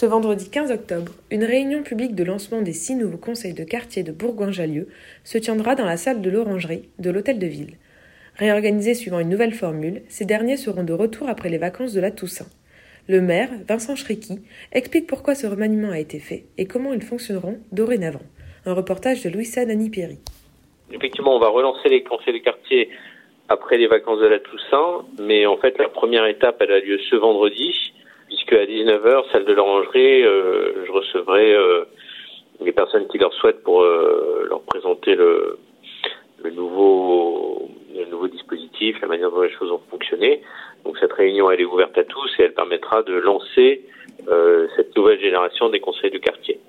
Ce vendredi 15 octobre, une réunion publique de lancement des six nouveaux conseils de quartier de Bourgoin-Jallieu se tiendra dans la salle de l'Orangerie de l'Hôtel de Ville. Réorganisés suivant une nouvelle formule, ces derniers seront de retour après les vacances de la Toussaint. Le maire, Vincent Schrecky, explique pourquoi ce remaniement a été fait et comment ils fonctionneront dorénavant. Un reportage de Louisa Nani-Perry. Effectivement, on va relancer les conseils de quartier après les vacances de la Toussaint, mais en fait, la première étape, elle a lieu ce vendredi puisque à 19h, salle de l'orangerie, euh, je recevrai euh, les personnes qui leur souhaitent pour euh, leur présenter le, le nouveau le nouveau dispositif, la manière dont les choses vont fonctionner. Donc cette réunion, elle est ouverte à tous et elle permettra de lancer cette nouvelle génération des conseils de quartier.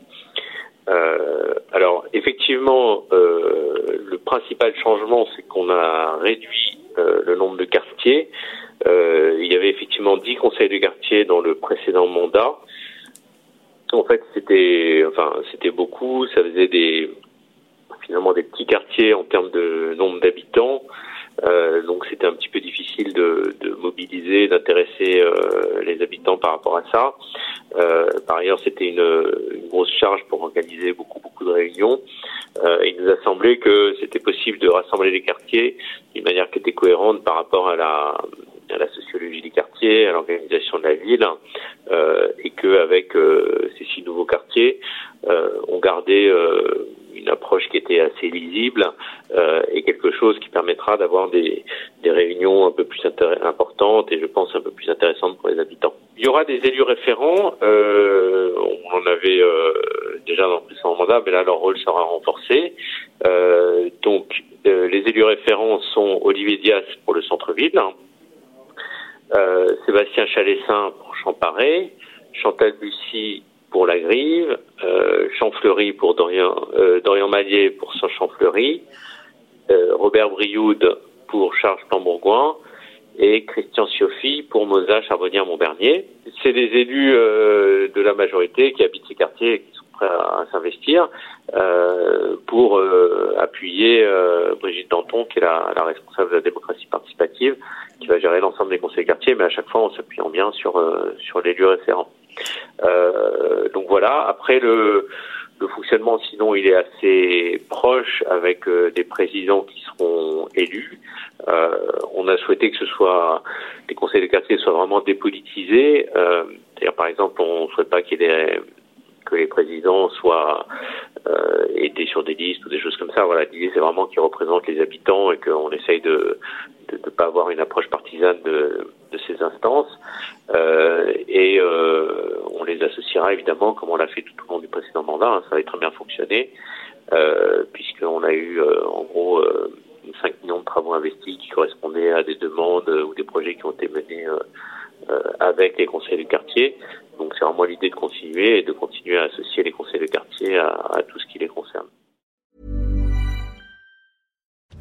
alors effectivement, le principal changement, c'est qu'on a réduit le nombre de quartiers. Euh, il y avait effectivement dix conseils de quartier dans le précédent mandat. En fait, c'était, enfin, c'était beaucoup. Ça faisait des, finalement, des petits quartiers en termes de nombre d'habitants. Euh, donc, c'était un petit peu difficile de, de mobiliser, d'intéresser euh, les habitants par rapport à ça. Euh, par ailleurs, c'était une, une, grosse charge pour organiser beaucoup, beaucoup de réunions. Euh, il nous a semblé que c'était possible de rassembler les quartiers d'une manière qui était cohérente par rapport à la la sociologie des quartiers, à l'organisation de la ville, euh, et qu'avec euh, ces six nouveaux quartiers, euh, on gardait une approche qui était assez lisible et quelque chose qui permettra d'avoir des, des, réunions un peu plus importantes et je pense un peu plus intéressantes pour les habitants. Il y aura des élus référents, on en avait déjà dans le précédent mandat, mais là leur rôle sera renforcé. donc les élus référents sont Olivier Dias pour le centre-ville, euh, Sébastien Chalessin pour Champaret, Chantal Bussy pour La Grive, euh, pour Dorian, euh, Dorian Mallier pour Saint-Champfleury, euh, Robert Brioude pour Charles Plambourgoin et Christian Sioffi pour Mosa Charbonnière-Montbernier. C'est des élus euh, de la majorité qui habitent ces quartiers et qui sont prêts à, s'investir euh, pour euh, appuyer Brigitte Danton, qui est la, responsable de la démocratie participative, qui va gérer l'ensemble des conseils quartiers, mais à chaque fois en s'appuyant bien sur sur les lieux référents. donc voilà. Après le le fonctionnement, sinon, il est assez proche avec des présidents qui seront élus. Euh, on a souhaité que ce soit les conseils de quartier soient vraiment dépolitisés. Euh, par exemple, on ne souhaite pas qu'il y ait que les présidents soient euh, sur des listes ou des choses comme ça. Voilà, l'idée c'est vraiment qu'ils représentent les habitants et qu'on essaye de ne pas avoir une approche partisane de, de ces instances. Euh, et euh, on les associera évidemment, comme on l'a fait tout au long du précédent mandat. Hein, ça va très bien fonctionner, euh, puisqu'on a eu en gros 5 millions de travaux investis qui correspondaient à des demandes ou des projets qui ont été menés avec les conseils du quartier. Donc c'est vraiment l'idée de continuer et de continuer à associer les conseils de quartier à, à tout ce qui les concerne.